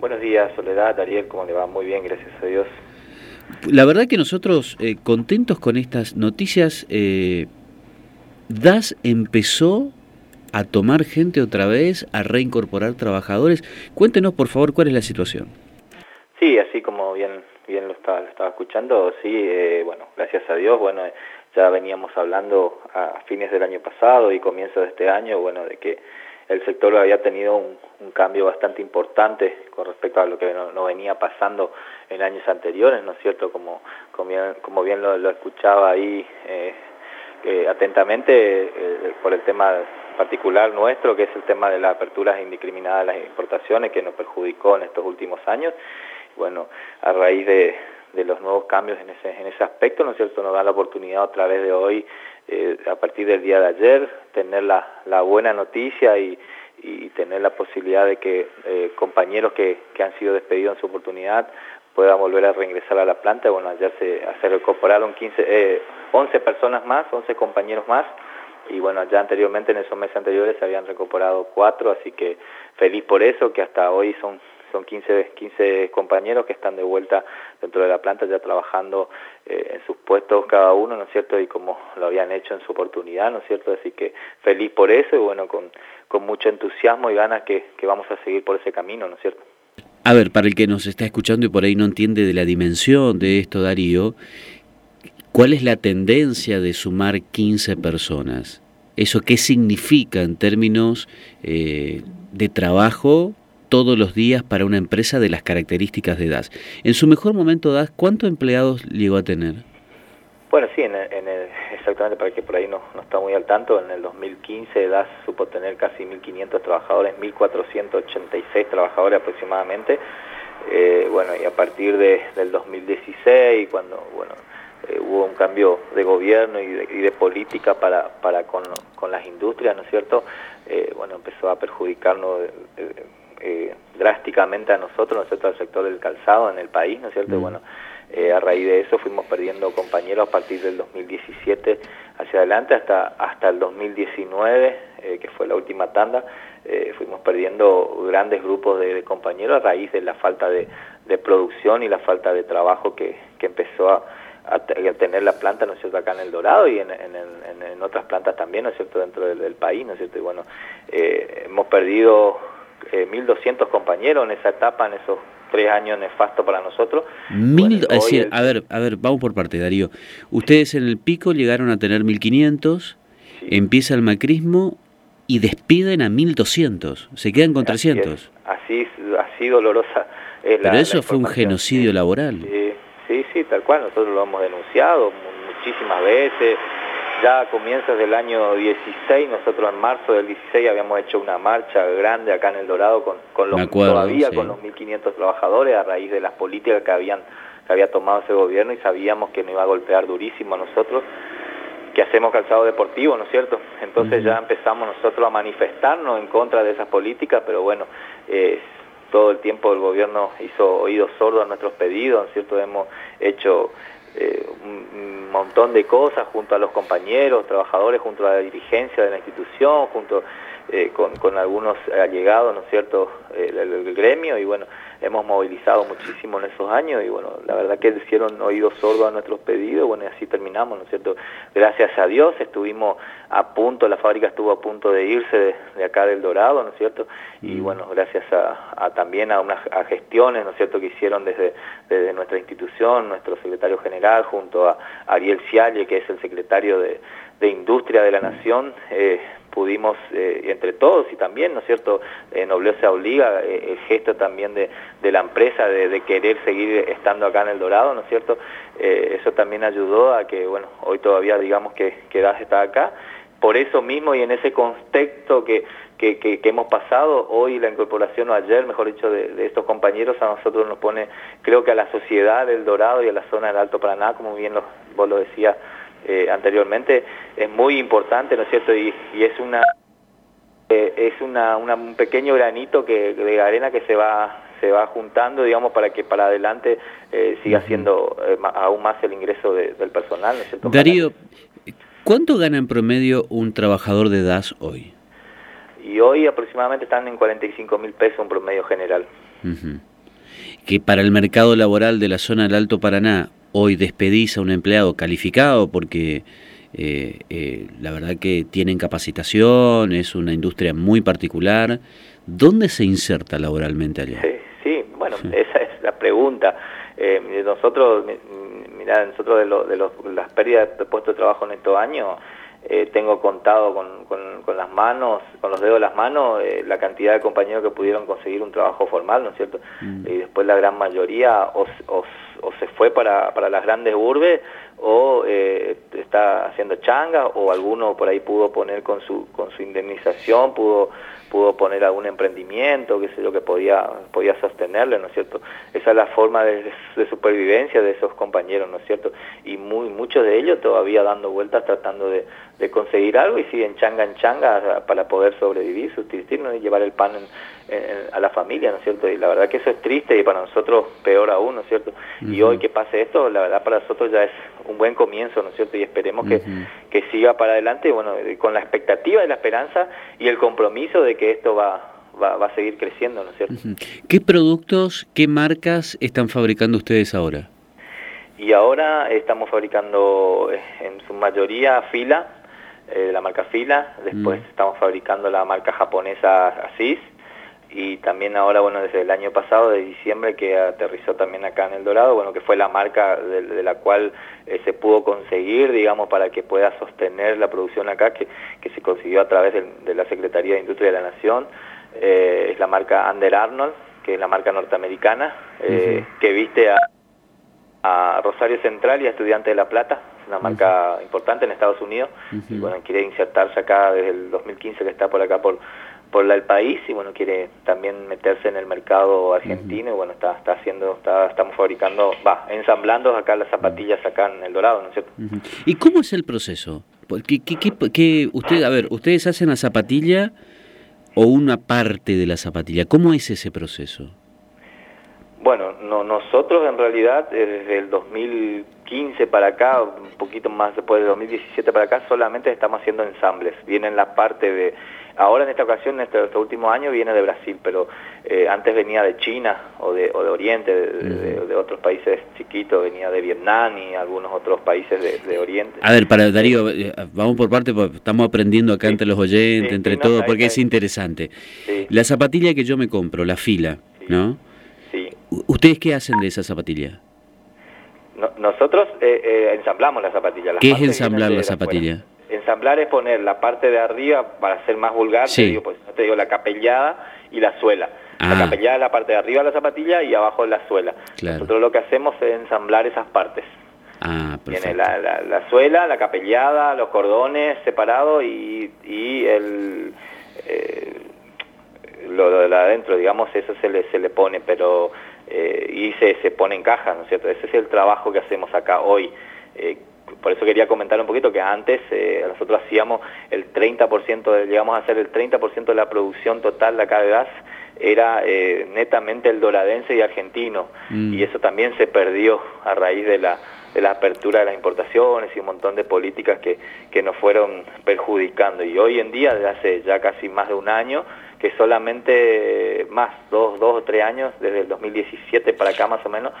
Buenos días, Soledad, Ariel, ¿cómo le va? Muy bien, gracias a Dios. La verdad que nosotros eh, contentos con estas noticias, eh, DAS empezó a tomar gente otra vez, a reincorporar trabajadores. Cuéntenos, por favor, cuál es la situación. Sí, así como bien bien lo estaba, estaba escuchando, sí, eh, bueno, gracias a Dios, bueno, ya veníamos hablando a fines del año pasado y comienzo de este año, bueno, de que el sector había tenido un, cambio bastante importante con respecto a lo que no, venía pasando en años anteriores, ¿no es cierto? Como, como bien, como bien lo, escuchaba ahí eh, eh, atentamente por el tema particular nuestro, que es el tema de las aperturas indiscriminadas de las importaciones, que nos perjudicó en estos últimos años. Bueno, a raíz de, los nuevos cambios en ese, en ese aspecto, ¿no es cierto?, nos da la oportunidad a través de hoy, eh, a partir del día de ayer, tener la, la buena noticia y, y tener la posibilidad de que eh, compañeros que, que han sido despedidos en su oportunidad puedan volver a reingresar a la planta. Bueno, ayer se, se recuperaron 15, eh, 11 personas más, 11 compañeros más, y bueno, ya anteriormente, en esos meses anteriores, se habían recuperado cuatro, así que feliz por eso, que hasta hoy son son 15, 15 compañeros que están de vuelta dentro de la planta ya trabajando eh, en sus puestos cada uno, ¿no es cierto? Y como lo habían hecho en su oportunidad, ¿no es cierto? Así que feliz por eso y bueno, con, con mucho entusiasmo y ganas que, que vamos a seguir por ese camino, ¿no es cierto? A ver, para el que nos está escuchando y por ahí no entiende de la dimensión de esto, Darío, ¿Cuál es la tendencia de sumar 15 personas? ¿Eso qué significa en términos eh, de trabajo todos los días para una empresa de las características de DAS? En su mejor momento, DAS, ¿cuántos empleados llegó a tener? Bueno, sí, en exactamente para que por ahí no, no, está muy al tanto, en el 2015 DAS supo tener casi 1.500 trabajadores, 1.486 trabajadores aproximadamente. Eh, bueno, y a partir de, del 2016, cuando, bueno, eh, hubo un cambio de gobierno y de, política para, para con, con, las industrias, ¿no es cierto? Eh, bueno, empezó a perjudicarnos eh, drásticamente a nosotros, ¿no es cierto?, al sector del calzado en el país, ¿no es cierto? Mm. Bueno, a raíz de eso fuimos perdiendo compañeros a partir del 2017 hacia adelante hasta, hasta el 2019, que fue la última tanda, fuimos perdiendo grandes grupos de, compañeros a raíz de la falta de, de producción y la falta de trabajo que, que empezó a a, tener la planta, ¿no es cierto?, acá en El Dorado y en, otras plantas también, ¿no es cierto?, dentro del, país, ¿no es cierto? Y bueno, eh, hemos perdido eh, 1.200 compañeros en esa etapa, en esos tres años nefastos para nosotros. Mil, es decir, a ver, a ver, vamos por parte, Darío. Ustedes en el pico llegaron a tener 1.500, empieza el macrismo y despiden a 1.200, se quedan con 300. Así, así, dolorosa es la Pero eso fue un genocidio laboral. Sí, sí, tal cual, nosotros lo hemos denunciado muchísimas veces. Ya a comienzos del año 16, nosotros en marzo del 16 habíamos hecho una marcha grande acá en El Dorado con, con los, todavía con los 1.500 trabajadores a raíz de las políticas que habían que había tomado ese gobierno y sabíamos que nos iba a golpear durísimo a nosotros que hacemos calzado deportivo, ¿no es cierto? Entonces ya empezamos nosotros a manifestarnos en contra de esas políticas, pero bueno, eh, todo el tiempo el gobierno hizo oídos sordos a nuestros pedidos, ¿cierto? Hemos hecho eh, un montón de cosas junto a los compañeros, trabajadores, junto a la dirigencia de la institución, junto eh, con, algunos allegados, ¿no es cierto?, eh, del, gremio y bueno, hemos movilizado muchísimo en esos años y bueno, la verdad que hicieron oídos sordos a nuestros pedidos, bueno, y así terminamos, ¿no es cierto? Gracias a Dios estuvimos a punto, la fábrica estuvo a punto de irse de, acá del Dorado, ¿no es cierto? Y mm. bueno, gracias a, también a unas gestiones, ¿no es cierto?, que hicieron desde, desde nuestra institución, nuestro secretario general, junto a Ariel Cialle, que es el secretario de, de Industria de la Nación, eh, pudimos eh, entre todos y también, ¿no es cierto?, eh, Nobleza obliga, eh, el gesto también de, de la empresa de, querer seguir estando acá en El Dorado, ¿no es cierto?, eso también ayudó a que, bueno, hoy todavía digamos que, que DAS está acá, por eso mismo y en ese contexto que, que, hemos pasado, hoy la incorporación o ayer, mejor dicho, de, estos compañeros a nosotros nos pone, creo que a la sociedad del Dorado y a la zona del Alto Paraná, como bien vos lo decías, eh, anteriormente, es muy importante, ¿no es cierto? Y, es una eh, es una, un pequeño granito que, de arena que se va se va juntando, digamos, para que para adelante eh, siga siendo aún más el ingreso del personal, ¿no es cierto? Darío, ¿cuánto gana en promedio un trabajador de DAS hoy? Y hoy aproximadamente están en 45 mil pesos un promedio general. Que para el mercado laboral de la zona del Alto Paraná hoy despedís a un empleado calificado porque eh, eh, la verdad que tienen capacitación, es una industria muy particular. ¿Dónde se inserta laboralmente allá? Sí, bueno, esa es la pregunta. Eh, nosotros, mira, nosotros de, lo, de los, las pérdidas de puestos de trabajo en estos años, eh, tengo contado con, con, las manos, con los dedos de las manos, eh, la cantidad de compañeros que pudieron conseguir un trabajo formal, ¿no es cierto? Mm. Y después la gran mayoría o, o, se fue para, para las grandes urbes o eh, está haciendo changa o alguno por ahí pudo poner con su, con su indemnización, pudo pudo poner algún emprendimiento, qué sé yo, que podía, podía sostenerle, ¿no es cierto? Esa es la forma de, supervivencia de esos compañeros, ¿no es cierto? Y muy, muchos de ellos todavía dando vueltas tratando de, de conseguir algo y siguen changa en changa para poder sobrevivir, subsistir y llevar el pan en, a la familia, ¿no es cierto? Y la verdad que eso es triste y para nosotros peor aún, ¿no es cierto? Y hoy que pase esto, la verdad para nosotros ya es un buen comienzo, ¿no es cierto? Y esperemos que, que siga para adelante, bueno, con la expectativa y la esperanza y el compromiso de que esto va, va, va a seguir creciendo, ¿no es cierto? ¿Qué productos, qué marcas están fabricando ustedes ahora? Y ahora estamos fabricando eh, en su mayoría fila, eh, la marca Fila, después estamos fabricando la marca japonesa Asis, y también ahora, bueno, desde el año pasado, de diciembre, que aterrizó también acá en El Dorado, bueno, que fue la marca de, la cual eh, se pudo conseguir, digamos, para que pueda sostener la producción acá, que, que se consiguió a través de, la Secretaría de Industria de la Nación, eh, es la marca Under Arnold, que es la marca norteamericana, que viste a, a, Rosario Central y a Estudiantes de La Plata, una marca importante en Estados Unidos, y bueno, quiere insertarse acá desde el 2015 que está por acá por por el país y bueno quiere también meterse en el mercado argentino y bueno está está haciendo está estamos fabricando va ensamblando acá las zapatillas acá en el Dorado no es cierto y cómo es el proceso ¿Qué, qué, qué, usted a ver ustedes hacen la zapatilla o una parte de la zapatilla cómo es ese proceso bueno no nosotros en realidad eh, desde el 2015 para acá un poquito más después del 2017 para acá solamente estamos haciendo ensambles vienen la parte de Ahora en esta ocasión, en este, este, último año, viene de Brasil, pero eh, antes venía de China o de, o de Oriente, de, otros países chiquitos, venía de Vietnam y algunos otros países de, Oriente. A ver, para Darío, eh, vamos por parte, estamos aprendiendo acá entre los oyentes, entre todos, porque es interesante. La zapatilla que yo me compro, la fila, ¿no? Sí. ¿Ustedes qué hacen de esa zapatilla? nosotros eh, ensamblamos la zapatilla. ¿Qué es ensamblar la zapatilla? ensamblar es poner la parte de arriba, para ser más vulgar, te digo, pues, te digo la capellada y la suela. La ah. capellada es la parte de arriba de la zapatilla y abajo la suela. Nosotros lo que hacemos es ensamblar esas partes. Ah, Tiene la, la, suela, la capellada, los cordones separados y, y el, eh, lo, de adentro, digamos, eso se le, se le pone, pero eh, y se, se pone en caja, ¿no es cierto? Ese es el trabajo que hacemos acá hoy. Eh, por eso quería comentar un poquito que antes eh, nosotros hacíamos el 30%, de, llegamos a hacer el 30% de la producción total de acá de gas, era netamente el doradense y argentino, mm. y eso también se perdió a raíz de la, la apertura de las importaciones y un montón de políticas que, que nos fueron perjudicando. Y hoy en día, desde hace ya casi más de un año, que solamente más, dos, dos o tres años, desde el 2017 para acá más o menos,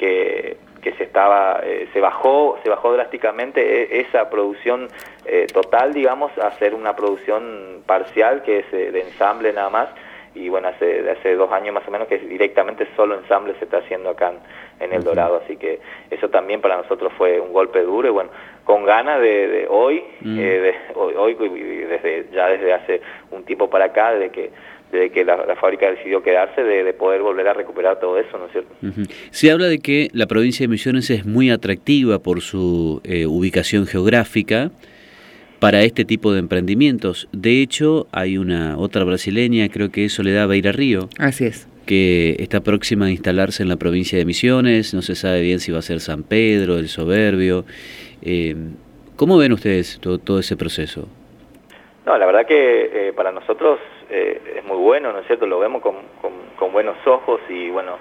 que, que se estaba eh, se bajó se bajó drásticamente e, esa producción eh, total digamos a hacer una producción parcial que es eh, de ensamble nada más y bueno hace hace dos años más o menos que directamente solo ensamble se está haciendo acá en, El Dorado así que eso también para nosotros fue un golpe duro y bueno con ganas de, hoy, mm. de, hoy, desde ya desde hace un tiempo para acá de que de que la, fábrica decidió quedarse, de, poder volver a recuperar todo eso, ¿no es cierto? Se habla de que la provincia de Misiones es muy atractiva por su eh, ubicación geográfica para este tipo de emprendimientos. De hecho, hay una otra brasileña, creo que es Soledad Beira Río. Así es. Que está próxima a instalarse en la provincia de Misiones, no se sabe bien si va a ser San Pedro, el Soberbio. Eh, ¿Cómo ven ustedes todo, todo ese proceso? No, la verdad que eh, para nosotros eh, es muy bueno, ¿no es cierto? Lo vemos con, con, buenos ojos y bueno,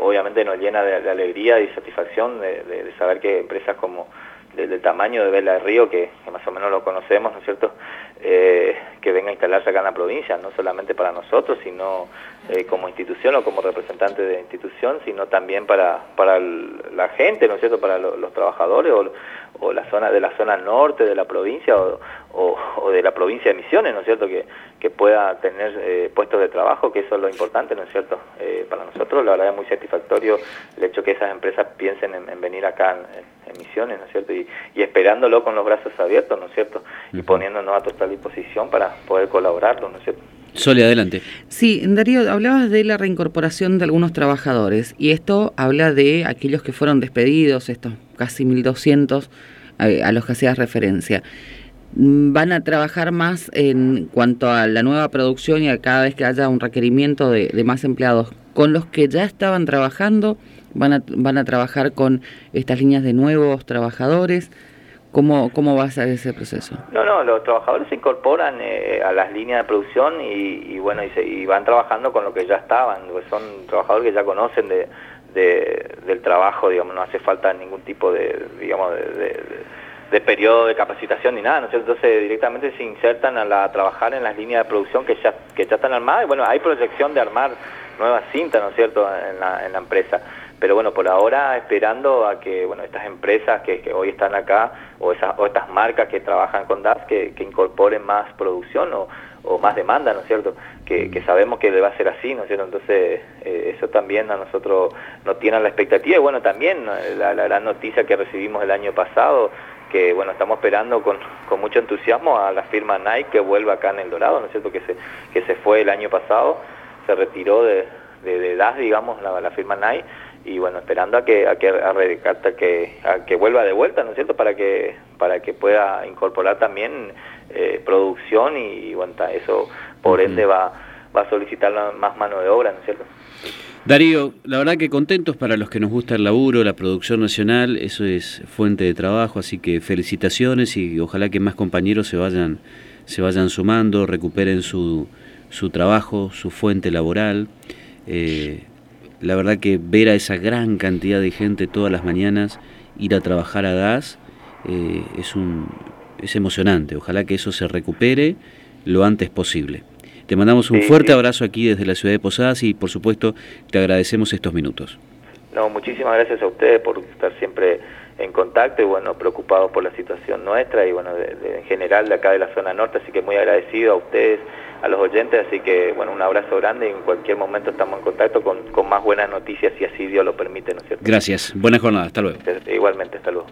obviamente nos llena de, alegría y satisfacción de, saber que empresas como del tamaño de Vela de Río, que, más o menos lo conocemos, ¿no es cierto?, eh, que venga a instalarse acá en la provincia, no solamente para nosotros, sino eh, como institución o como representante de institución, sino también para, para la gente, ¿no es cierto?, para los trabajadores o, la zona de la zona norte de la provincia o, o, de la provincia de Misiones, ¿no es cierto?, que, que pueda tener eh, puestos de trabajo, que eso es lo importante, ¿no es cierto?, para nosotros la verdad es muy satisfactorio el hecho que esas empresas piensen en, venir acá en, Misiones, ¿no es cierto?, y, y, esperándolo con los brazos abiertos, ¿no es cierto?, y poniéndonos a total disposición para poder colaborarlo, ¿no es cierto?. Sole, adelante. Sí, Darío, hablabas de la reincorporación de algunos trabajadores y esto habla de aquellos que fueron despedidos, estos casi 1.200 a, a los que hacías referencia. ¿Van a trabajar más en cuanto a la nueva producción y a cada vez que haya un requerimiento de, de más empleados con los que ya estaban trabajando? ¿Van a, ¿Van a trabajar con estas líneas de nuevos trabajadores? ¿Cómo, ¿Cómo va a ser ese proceso? No, no, los trabajadores se incorporan eh, a las líneas de producción y, bueno, y, se, y, van trabajando con lo que ya estaban, pues son trabajadores que ya conocen de, del trabajo, digamos, no hace falta ningún tipo de, digamos, de, periodo de capacitación ni nada, ¿no Entonces directamente se insertan a, la, trabajar en las líneas de producción que ya, que ya están armadas y bueno, hay proyección de armar nuevas cintas, ¿no es cierto?, en la, en la empresa pero bueno, por ahora esperando a que bueno estas empresas que, hoy están acá o, esas, o estas marcas que trabajan con DAS que, incorporen más producción o, más demanda, ¿no es cierto? Que, sabemos que va a ser así, ¿no es cierto? Entonces eh, eso también a nosotros nos tiene la expectativa y bueno, también la, gran noticia que recibimos el año pasado que bueno, estamos esperando con, con, mucho entusiasmo a la firma Nike que vuelva acá en El Dorado, ¿no es cierto? Que se, que se fue el año pasado, se retiró de, de, DAS, digamos, la, la firma Nike, y bueno esperando a que a que a, que a que vuelva de vuelta no es cierto para que para que pueda incorporar también eh, producción y, bueno eso por ende va va a solicitar más mano de obra no es cierto Darío, la verdad que contentos para los que nos gusta el laburo, la producción nacional, eso es fuente de trabajo, así que felicitaciones y ojalá que más compañeros se vayan, se vayan sumando, recuperen su, su trabajo, su fuente laboral. Eh, la verdad que ver a esa gran cantidad de gente todas las mañanas ir a trabajar a gas eh, es, un, es emocionante. Ojalá que eso se recupere lo antes posible. Te mandamos un fuerte abrazo aquí desde la ciudad de Posadas y por supuesto te agradecemos estos minutos. No, muchísimas gracias a ustedes por estar siempre en contacto y bueno, preocupados por la situación nuestra y bueno, en general de acá de la zona norte, así que muy agradecido a ustedes a los oyentes, así que bueno, un abrazo grande y en cualquier momento estamos en contacto con, con más buenas noticias si así Dios lo permite, ¿no es cierto? Gracias, buena jornada, hasta luego. Igualmente, hasta luego.